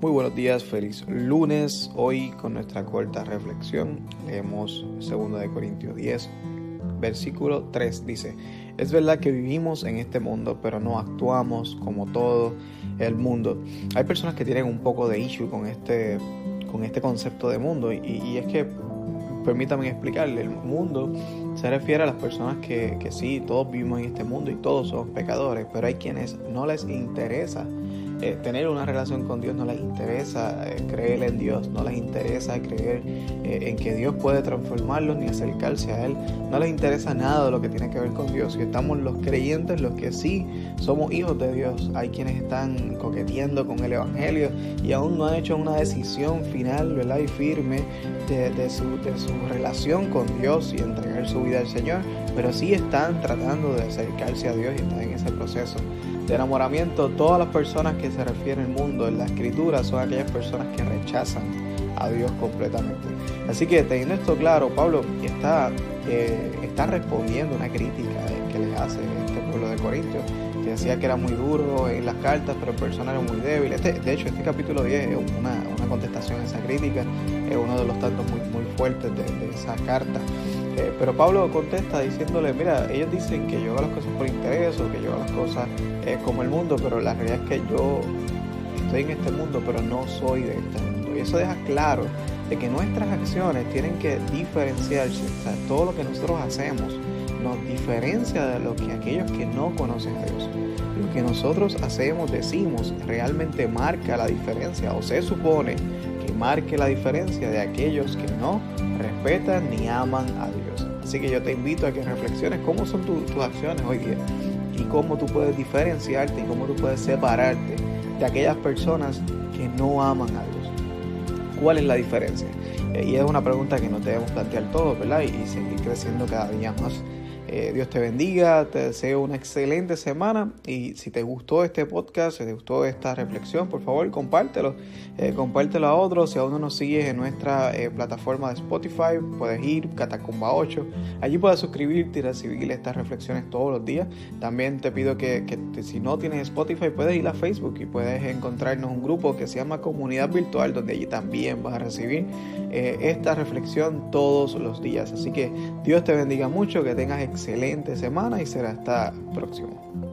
Muy buenos días, feliz lunes. Hoy con nuestra corta reflexión leemos 2 de Corintios 10, versículo 3 dice, es verdad que vivimos en este mundo, pero no actuamos como todo el mundo. Hay personas que tienen un poco de issue con este, con este concepto de mundo y, es que permítanme explicarle, el mundo se refiere a las personas que, que sí, todos vivimos en este mundo y todos somos pecadores, pero hay quienes no les interesa eh, tener una relación con Dios, no les interesa eh, creer en Dios, no les interesa creer eh, en que Dios puede transformarlos ni acercarse a Él, no les interesa nada de lo que tiene que ver con Dios. Y estamos los creyentes, los que sí somos hijos de Dios. Hay quienes están coqueteando con el Evangelio y aún no han hecho una decisión final ¿verdad? y firme de, su, de su relación con Dios y entregar su vida al Señor, pero sí están tratando de acercarse a Dios y están en ese proceso de enamoramiento, todas las personas que se refiere el mundo en la escritura son aquellas personas que rechazan a Dios completamente. Así que teniendo esto claro, Pablo está, eh, está respondiendo una crítica que le hace este pueblo de Corintios, que decía que era muy duro en las cartas, pero el persona era muy débil. Este, de hecho, este capítulo 10 es una, una, contestación a esa crítica, es uno de los tantos muy, muy fuertes de esa carta. Eh, pero Pablo contesta diciéndole, mira, ellos dicen que yo hago las cosas por interés o que yo hago las cosas eh, como el mundo, pero la realidad es que yo estoy en este mundo, pero no soy de este mundo. Y eso deja claro de que nuestras acciones tienen que diferenciarse. Todo lo que nosotros hacemos nos diferencia de lo que aquellos que no conocen a Dios. Lo que nosotros hacemos, decimos, realmente marca la diferencia o se supone que marque la diferencia de aquellos que no respetan ni aman a Dios. Así que yo te invito a que reflexiones cómo son tus acciones hoy día y cómo tú puedes diferenciarte y cómo tú puedes separarte de aquellas personas que no aman a Dios. ¿Cuál es la diferencia? Eh, y es una pregunta que nos debemos plantear todos, ¿verdad? y seguir creciendo cada día más. Eh, Dios te bendiga, te deseo una excelente semana y si te gustó este podcast, si te gustó esta reflexión, por favor compártelo, eh, compártelo a otros. Si aún no nos sigues en nuestra eh, plataforma de Spotify, puedes ir, Catacumba 8, allí puedes suscribirte y recibir estas reflexiones todos los días. También te pido que, que si no tienes Spotify, puedes ir a Facebook y puedes encontrarnos un grupo que se llama Comunidad Virtual, donde allí también vas a recibir esta reflexión todos los días. Así que Dios te bendiga mucho, que tengas excelente semana y será hasta próximo.